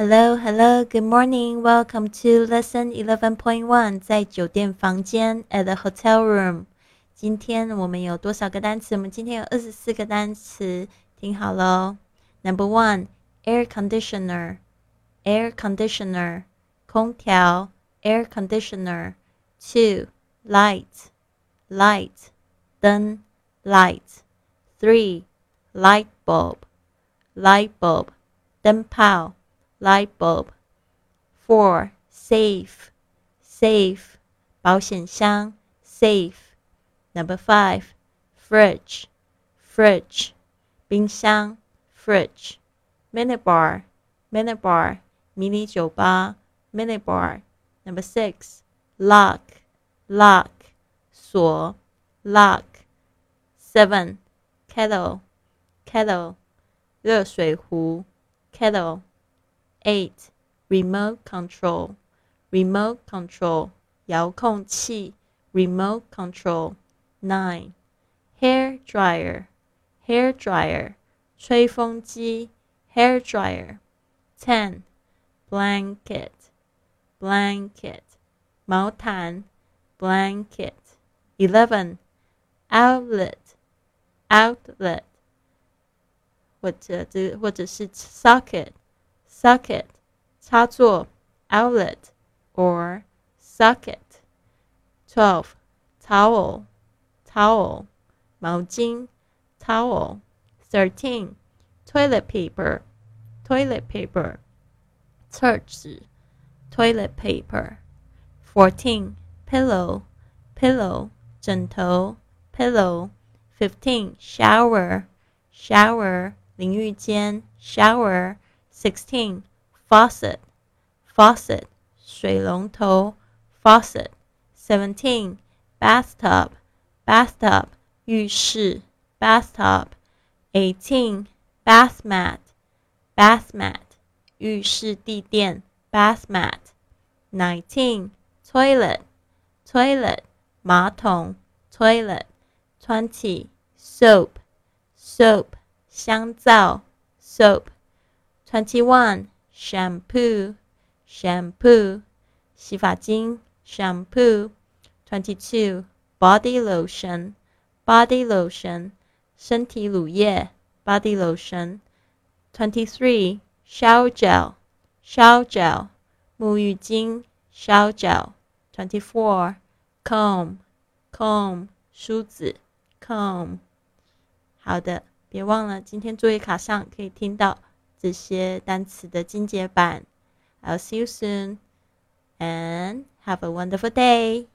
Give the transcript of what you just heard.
Hello, hello, good morning. Welcome to lesson eleven point one. 在酒店房间 at the hotel room. 今天我们有多少个单词？我们今天有二十四个单词，听好喽。Number one, air conditioner, air conditioner, 空调 air conditioner. Two, light, light, 灯 light. Three, light bulb, light bulb, 灯泡 light bulb. Four, safe, safe, 保险箱 safe. Number five, fridge, fridge, 冰箱 fridge. Minibar, minibar, 迷你酒吧 minibar. Number six, lock, lock, 锁 lock. Seven, kettle, kettle, 热水壶 kettle. Eight, remote control, remote control, 遥控器 remote control. Nine, hair dryer, hair dryer, 吹风机 hair dryer. Ten, blanket, blanket, 毛毯 blanket. Eleven, outlet, outlet, 或者这或者是 socket, socket, 插座 outlet or socket. Twelve, towel, towel, 毛巾 towel. Thirteen, toilet paper, toilet paper, 厕纸 toilet paper. Fourteen, pillow, pillow, 枕头 pillow. Fifteen, shower, shower, 淋浴间 shower. Sixteen, faucet, faucet, 水龙头 faucet. Seventeen, bathtub, bathtub, 浴室 bathtub. Eighteen, bath mat, bath mat, 浴室地垫 bath mat. Nineteen, toilet, toilet, 马桶 toilet. Twenty, soap, soap, 香皂 soap. Twenty-one, shampoo, shampoo, 洗发精 shampoo. Twenty-two, body lotion, body lotion, 身体乳液 body lotion. Twenty-three, shower gel, shower gel, 沐浴巾 shower gel. Twenty-four, comb, comb, 梳子 comb. 好的，别忘了今天作业卡上可以听到 这些单词的精简版。I'll see you soon and have a wonderful day.